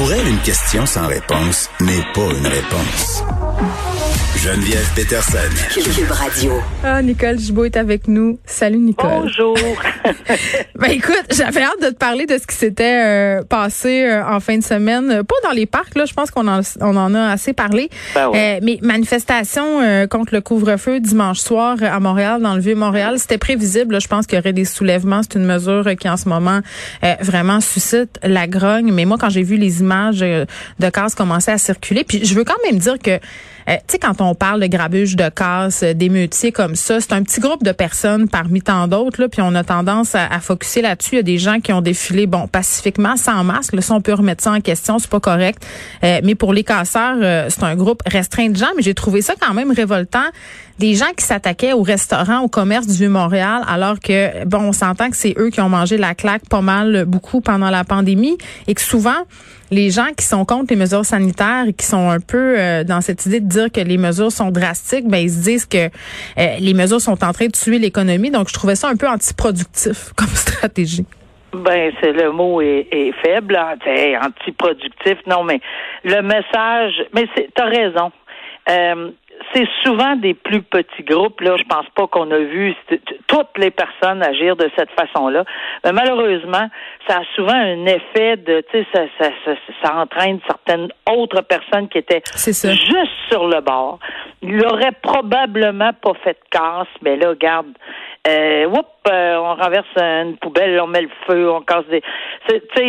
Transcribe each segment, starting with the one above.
Pour elle, une question sans réponse n'est pas une réponse. Geneviève Peterson. Cube Radio. Ah, Nicole Gibault est avec nous. Salut, Nicole. Bonjour. Ben écoute, j'avais hâte de te parler de ce qui s'était euh, passé euh, en fin de semaine. Euh, Pas dans les parcs, là, je pense qu'on en, on en a assez parlé. Ben ouais. Euh, mais manifestation euh, contre le couvre-feu dimanche soir à Montréal, dans le Vieux-Montréal, c'était prévisible. là. Je pense qu'il y aurait des soulèvements. C'est une mesure qui, en ce moment, euh, vraiment suscite la grogne. Mais moi, quand j'ai vu les images euh, de casse commencer à circuler, puis je veux quand même dire que euh, tu sais, quand on parle de grabuge de casse, euh, d'émeutiers comme ça, c'est un petit groupe de personnes parmi tant d'autres, puis on a tendance à, à focuser là-dessus. Il y a des gens qui ont défilé, bon, pacifiquement, sans masque. Là, ça, on peut remettre ça en question, c'est pas correct. Euh, mais pour les casseurs, euh, c'est un groupe restreint de gens, mais j'ai trouvé ça quand même révoltant. Des gens qui s'attaquaient au restaurant, au commerce du Vieux-Montréal, alors que, bon, on s'entend que c'est eux qui ont mangé la claque pas mal, beaucoup pendant la pandémie, et que souvent, les gens qui sont contre les mesures sanitaires et qui sont un peu euh, dans cette idée de dire que les mesures sont drastiques, ben ils se disent que euh, les mesures sont en train de tuer l'économie. Donc je trouvais ça un peu antiproductif comme stratégie. Ben, c'est le mot est, est faible, hein, antiproductif. Non, mais le message, mais c'est, t'as raison. Euh, c'est souvent des plus petits groupes. Là, je pense pas qu'on a vu toutes les personnes agir de cette façon-là. Mais malheureusement, ça a souvent un effet de, tu sais, ça, ça, ça, ça entraîne certaines autres personnes qui étaient juste sur le bord. Il aurait probablement pas fait de casse, mais là, regarde, euh, whoop, euh, on renverse une poubelle, on met le feu, on casse des. Tu sais,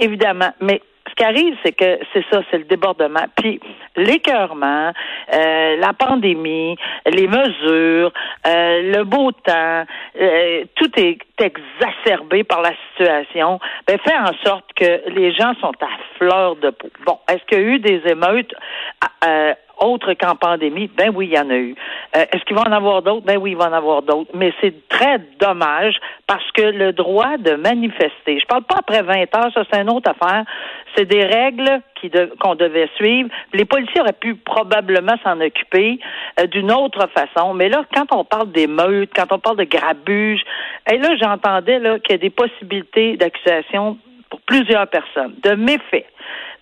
évidemment, mais qui arrive, c'est que c'est ça, c'est le débordement. Puis l'écœurement, euh, la pandémie, les mesures, euh, le beau temps, euh, tout est exacerbé par la situation, ben, fait en sorte que les gens sont à fleur de peau. Bon, est-ce qu'il y a eu des émeutes? Euh, autres qu'en pandémie? Ben oui, il y en a eu. Euh, est-ce qu'il va en avoir d'autres? Ben oui, il va en avoir d'autres. Mais c'est très dommage parce que le droit de manifester, je parle pas après 20 heures, ça c'est une autre affaire, c'est des règles qu'on devait suivre. Les policiers auraient pu probablement s'en occuper euh, d'une autre façon. Mais là, quand on parle d'émeutes, quand on parle de grabuge, et là, j'entendais qu'il y a des possibilités d'accusation pour plusieurs personnes, de méfaits,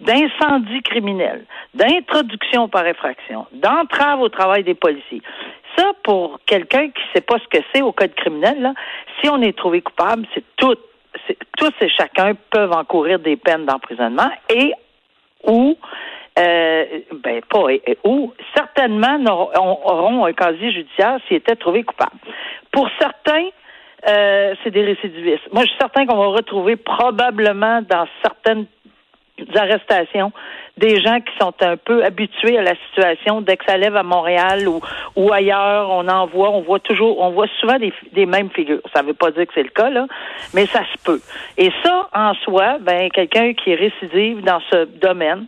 d'incendie criminel, d'introduction par effraction, d'entrave au travail des policiers. Ça, pour quelqu'un qui ne sait pas ce que c'est au code criminel, là, si on est trouvé coupable, c'est tout. Tous et chacun peuvent encourir des peines d'emprisonnement et ou euh, ben pas et- ou certainement auront un casier judiciaire s'ils étaient trouvés coupables. Pour certains, euh, c'est des récidivistes. Moi, je suis certain qu'on va retrouver probablement dans certaines arrestations des gens qui sont un peu habitués à la situation dès que ça lève à Montréal ou, ou ailleurs, on en voit, on voit toujours, on voit souvent des, des mêmes figures. Ça ne veut pas dire que c'est le cas, là, mais ça se peut. Et ça, en soi, ben, quelqu'un qui est récidive dans ce domaine,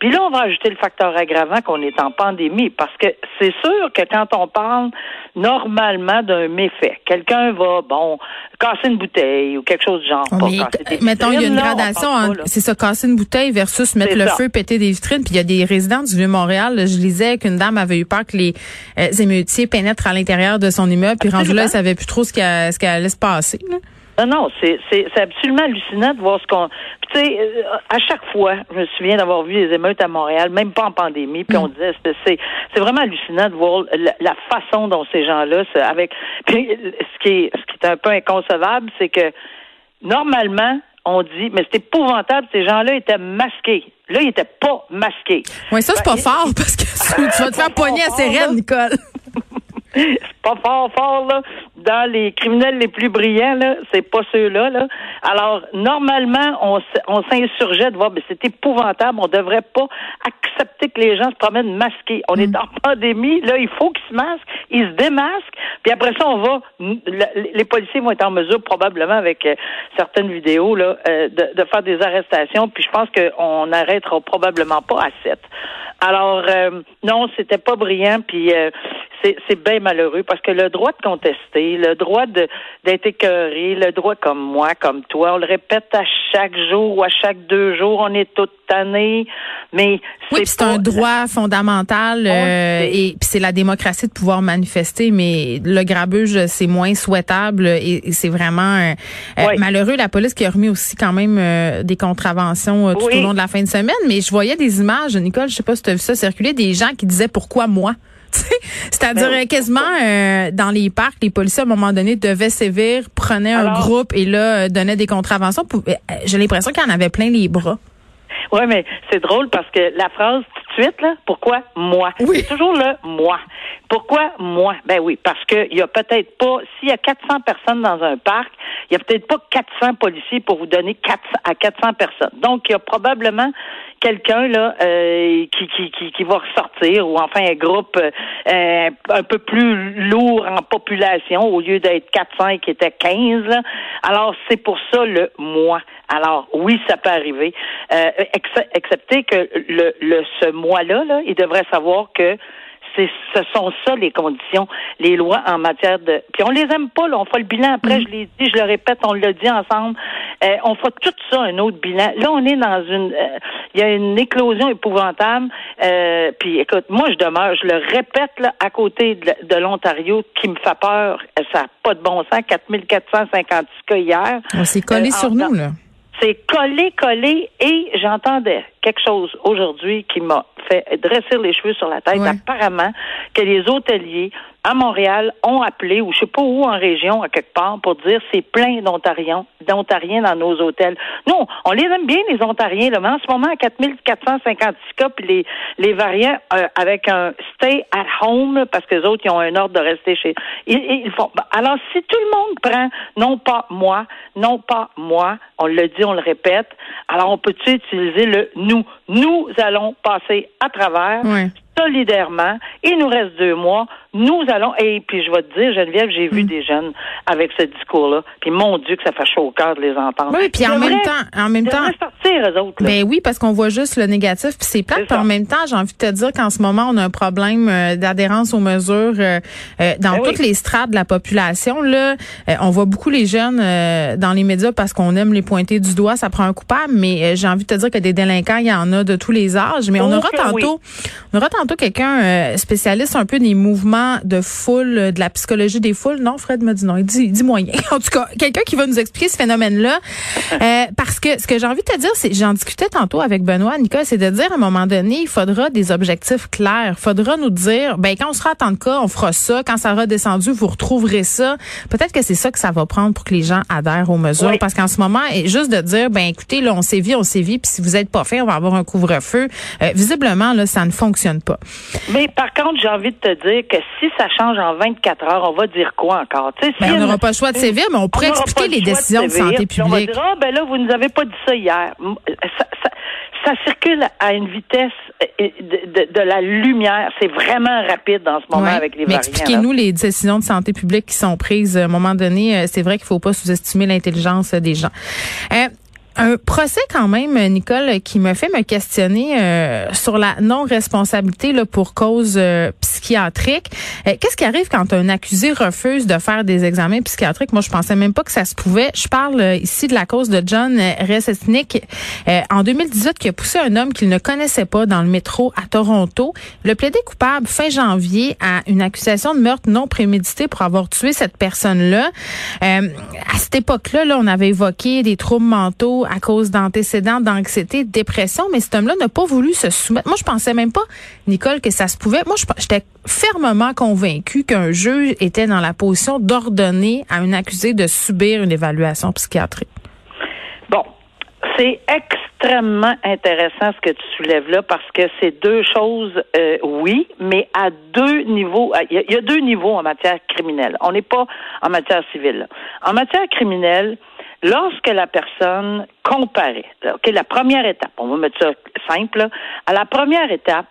puis là, on va ajouter le facteur aggravant qu'on est en pandémie, parce que c'est sûr que quand on parle normalement d'un méfait, quelqu'un va, bon, casser une bouteille ou quelque chose du genre. Pas mais, mettons, il y a une gradation c'est ça, casser une bouteille versus mettre le ça. feu, péter des vitrines. Puis il y a des résidents du Vieux-Montréal, je lisais qu'une dame avait eu peur que les euh, émeutiers pénètrent à l'intérieur de son immeuble, puis rendu là, elle savait plus trop ce qu'elle allait se passer. là. Non, non, c'est absolument hallucinant de voir ce qu'on. Sais, euh, à chaque fois, je me souviens d'avoir vu les émeutes à Montréal, même pas en pandémie, puis on disait, c'est, c'est, vraiment hallucinant de voir la, la façon dont ces gens-là, avec. Puis, ce qui est, ce qui est un peu inconcevable, c'est que normalement, on dit, mais c'est épouvantable, ces gens-là étaient masqués. Là, ils étaient pas masqués. Ouais, ça, c'est Ben, pas fort parce que tu vas te faire fort, assez raide. Nicole. c'est pas fort, fort, là. Dans les criminels les plus brillants, là, c'est pas ceux-là. Là. Alors, normalement, on, on s'insurgeait de voir, mais c'est épouvantable, on devrait pas accepter que les gens se promènent masqués. On est mm. en pandémie, là, il faut qu'ils se masquent, ils se démasquent, puis après ça, on va, les policiers vont être en mesure, probablement avec euh, certaines vidéos, là, euh, de, de, faire des arrestations, puis je pense qu'on n'arrêtera probablement pas à sept. Alors, euh, non, c'était pas brillant, puis c'est bien malheureux parce que le droit de contester, le droit d'être écœuré, le droit comme moi, comme toi, on le répète à chaque jour ou à chaque deux jours, on est toute tannée, mais oui, c'est un droit fondamental euh, et c'est la démocratie de pouvoir manifester, mais le grabuge c'est moins souhaitable et, c'est vraiment euh, euh, malheureux. La police qui a remis aussi quand même des contraventions tout au long de la fin de semaine, mais je voyais des images, Nicole, je sais pas si tu as vu ça circuler, des gens qui disaient pourquoi moi. C'est-à-dire ben quasiment euh, dans les parcs, les policiers à un moment donné devaient sévir, prenaient un groupe et là euh, donnaient des contraventions. Euh, j'ai l'impression qu'il en avait plein les bras. Oui, mais c'est drôle parce que la phrase tout de suite, là, pourquoi moi? Oui. C'est toujours le moi. Pourquoi moi? Ben oui, parce qu'il y a peut-être pas, s'il y a 400 personnes dans un parc, il y a peut-être pas 400 policiers pour vous donner 400 à 400 personnes. Donc, il y a probablement quelqu'un là euh, qui, qui, qui, qui, va ressortir ou enfin un groupe euh, un peu plus lourd en population au lieu d'être 400 qui était 15 là. Alors c'est pour ça le moi. Alors oui, ça peut arriver. Euh, excepté que le, le ce mois-là, là, il devrait savoir que ce sont ça les conditions, les lois en matière de. Puis on les aime pas, là. On fait le bilan après, mm. je l'ai dit, je le répète, on l'a dit ensemble. Euh, on fait tout ça un autre bilan. Là, on est dans une. Euh, il y a une éclosion épouvantable. Euh, puis écoute, moi, je demeure, je le répète là, à côté de, l'Ontario, qui me fait peur. Ça n'a pas de bon sens. 4456 cas hier. On s'est collé sur nous, là. C'est collé, collé, et j'entendais quelque chose aujourd'hui qui m'a fait dresser les cheveux sur la tête. Apparemment, que les hôteliers à Montréal ont appelé, ou je sais pas où en région, à quelque part, pour dire c'est plein d'Ontariens, d'Ontariens dans nos hôtels. Nous, on les aime bien, les Ontariens, là, mais en ce moment, à 4456 cas, puis les, les variants euh, avec un stay at home, parce que les autres, ils ont un ordre de rester chez ils, ils font. Alors, si tout le monde prend, non pas moi, non pas moi, on le dit, on le répète, alors on peut-tu utiliser le nous? Nous allons passer à travers solidairement. Il nous reste deux mois nous allons, et puis je vais te dire, Geneviève, j'ai vu mm. des jeunes avec ce discours-là, puis mon Dieu que ça fait chaud au cœur de les entendre. Oui, puis en même temps, en même temps, sortir, eux autres. Ben oui, parce qu'on voit juste le négatif, puis c'est plate. Puis en même temps, j'ai envie de te dire qu'en ce moment, on a un problème euh, d'adhérence aux mesures euh, euh, dans ben toutes les strates de la population. Là, on voit beaucoup les jeunes dans les médias parce qu'on aime les pointer du doigt, ça prend un coupable. Mais j'ai envie de te dire que des délinquants, il y en a de tous les âges. Mais on aura tantôt, on aura tantôt quelqu'un spécialiste un peu des mouvements de foule, de la psychologie des foules. Non, Fred me dit non. Il dit, dit moyen. en tout cas, quelqu'un qui va nous expliquer ce phénomène-là. Euh, parce que ce que j'ai envie de te dire, c'est, j'en discutais tantôt avec Benoît, Nicole, c'est de dire à un moment donné, il faudra des objectifs clairs. Il faudra nous dire, ben quand on sera à tant de cas, on fera ça. Quand ça sera descendu, vous retrouverez ça. Peut-être que c'est ça que ça va prendre pour que les gens adhèrent aux mesures. Parce qu'en ce moment, juste de dire, ben écoutez, là, on sévit, on sévit, puis si vous êtes pas fait, on va avoir un couvre-feu. Euh, visiblement, là, ça ne fonctionne pas. Mais par contre, j'ai envie de te dire que si ça change en 24 heures, on va dire quoi encore? Ben, on n'aura pas le choix de sévir, mais on pourrait expliquer les décisions de, santé publique. On va dire, ah, ben là, vous nous avez pas dit ça hier. Ça, circule à une vitesse euh, de, la lumière. C'est vraiment rapide dans ce moment avec les mais Expliquez-nous les décisions de santé publique qui sont prises à un moment donné. Euh, c'est vrai qu'il faut pas sous-estimer l'intelligence des gens. Euh, un procès quand même, Nicole, qui me fait me questionner euh, sur la non-responsabilité là, pour cause euh, psychiatrique. Euh, qu'est-ce qui arrive quand un accusé refuse de faire des examens psychiatriques? Moi, je pensais même pas que ça se pouvait. Je parle ici de la cause de John Resesnick en 2018 qui a poussé un homme qu'il ne connaissait pas dans le métro à Toronto. Le plaidé coupable fin janvier à une accusation de meurtre non prémédité pour avoir tué cette personne-là. à cette époque-là, là, on avait évoqué des troubles mentaux à cause d'antécédents d'anxiété, de dépression, mais cet homme-là n'a pas voulu se soumettre. Moi, je pensais même pas, Nicole, que ça se pouvait. Moi, j'étais fermement convaincue qu'un juge était dans la position d'ordonner à un accusé de subir une évaluation psychiatrique. Bon, C'est extrêmement intéressant ce que tu soulèves là parce que c'est deux choses, euh, oui, mais à deux niveaux. Il y, a deux niveaux en matière criminelle. On n'est pas en matière civile. En matière criminelle, lorsque la personne comparaît, ok, la première étape, on va mettre ça simple, à la première étape,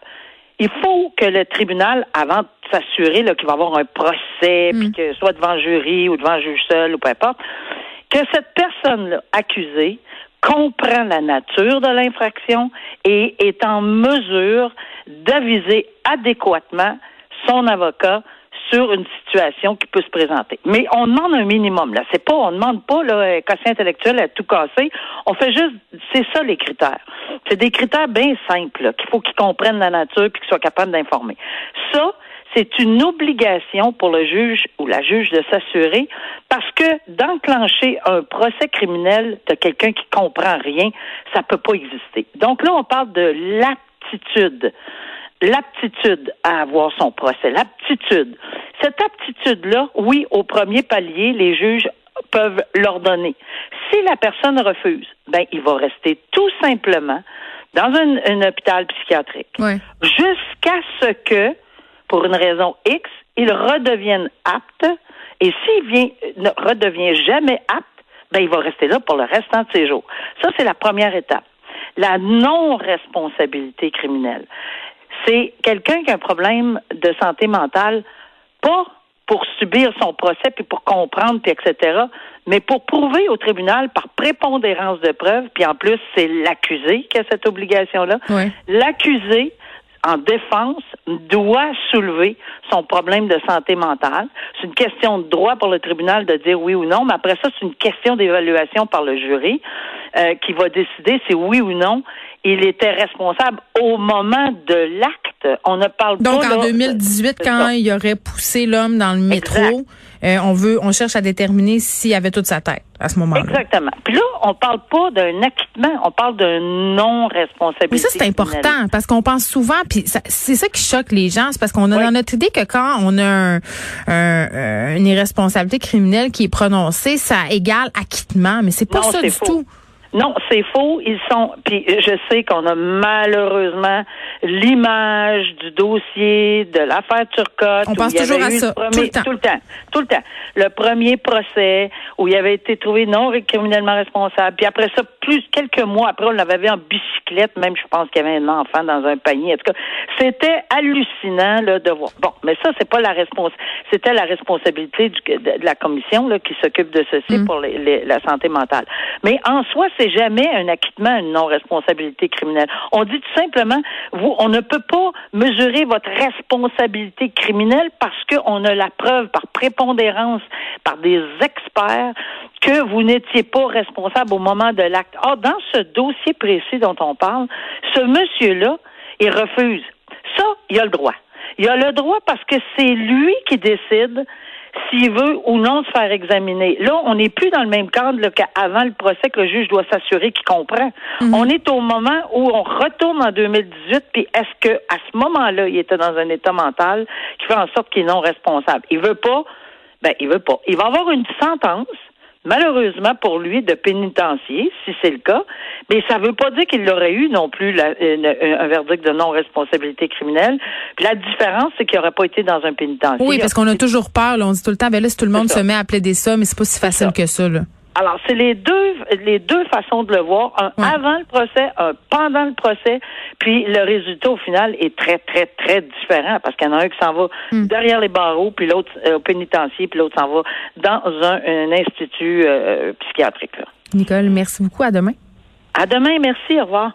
il faut que le tribunal, avant de s'assurer qu'il va avoir un procès, puis mm. que soit devant jury ou devant juge seul ou peu importe, que cette personne-là accusée comprend la nature de l'infraction et est en mesure d'aviser adéquatement son avocat sur une situation qui peut se présenter. Mais on demande un minimum, là. C'est pas, on demande pas, là, quotient intellectuel à tout casser. On fait juste, c'est ça les critères. C'est des critères bien simples, qu'il faut qu'ils comprennent la nature puis qu'ils soient capables d'informer. Ça, c'est une obligation pour le juge ou la juge de s'assurer parce que d'enclencher un procès criminel de quelqu'un qui comprend rien, ça peut pas exister. Donc là, on parle de l'aptitude l'aptitude à avoir son procès, l'aptitude. Cette aptitude-là, oui, au premier palier, les juges peuvent l'ordonner. Si la personne refuse, ben, il va rester tout simplement dans un, hôpital psychiatrique jusqu'à ce que, pour une raison X, il redevienne apte. Et s'il vient, ne redevient jamais apte, ben, il va rester là pour le restant de ses jours. Ça, c'est la première étape. La non-responsabilité criminelle c'est quelqu'un qui a un problème de santé mentale, pas pour subir son procès, puis pour comprendre, puis etc., mais pour prouver au tribunal par prépondérance de preuves, puis en plus, c'est l'accusé qui a cette obligation-là. L'accusé, en défense, doit soulever son problème de santé mentale. C'est une question de droit pour le tribunal de dire oui ou non, mais après ça, c'est une question d'évaluation par le jury euh, qui va décider si oui ou non il était responsable au moment de l'acte. On ne parle Donc, pas. Donc, en 2018, quand il aurait poussé l'homme dans le métro, euh, on veut, on cherche à déterminer s'il avait toute sa tête à ce moment-là. Exactement. Puis là, on parle pas d'un acquittement, on parle d'un non-responsabilité. Mais ça, c'est important parce qu'on pense souvent, puis c'est ça qui choque les gens, c'est parce qu'on a dans notre idée que quand on a un, une irresponsabilité criminelle qui est prononcée, ça égale acquittement, mais c'est pas ça du tout. Non, c'est faux. Ils sont. Puis je sais qu'on a malheureusement l'image du dossier de l'affaire Turcotte. On pense toujours à ça. tout, le temps. tout le temps. Tout le temps. Le premier procès où il avait été trouvé non criminellement responsable. Puis après ça, plus quelques mois après, on l'avait vu en bicyclette. Même, je pense qu'il y avait un enfant dans un panier. En tout cas, c'était hallucinant là, de voir. Bon, mais ça, c'est pas la responsabilité. C'était la responsabilité de, la commission là, qui s'occupe de ceci mm. pour la santé mentale. Mais en soi, c'est jamais un acquittement, une non-responsabilité criminelle. On dit tout simplement, vous, on ne peut pas mesurer votre responsabilité criminelle parce qu'on a la preuve par prépondérance, par des experts, que vous n'étiez pas responsable au moment de l'acte. Or, dans ce dossier précis dont on parle, ce monsieur-là, il refuse. Ça, il a le droit. Il a le droit parce que c'est lui qui décide s'il veut ou non se faire examiner. Là, on n'est plus dans le même cadre qu'avant le procès que le juge doit s'assurer qu'il comprend. Mhm. On est au moment où on retourne en 2018, puis est-ce que à ce moment-là, il était dans un état mental qui fait en sorte qu'il est non responsable? Il veut pas, ben il veut pas. Il va avoir une sentence malheureusement pour lui, de pénitencier, si c'est le cas, mais ça ne veut pas dire qu'il aurait eu non plus un verdict de non-responsabilité criminelle. la différence, c'est qu'il n'aurait pas été dans un pénitencier. Oui, parce qu'on a toujours peur, on dit tout le temps, ben là, si tout le monde se met à plaider ça, mais c'est pas si facile que ça. Là. Alors, c'est les deux, les deux façons de le voir. Un avant le procès, un pendant le procès. Puis le résultat, au final, est très, très, très différent parce qu'il y en a un qui s'en va hmm. derrière les barreaux, puis l'autre euh, au pénitencier, puis l'autre s'en va dans un, institut euh, psychiatrique. Nicole, merci beaucoup. À demain. À demain. Merci. Au revoir.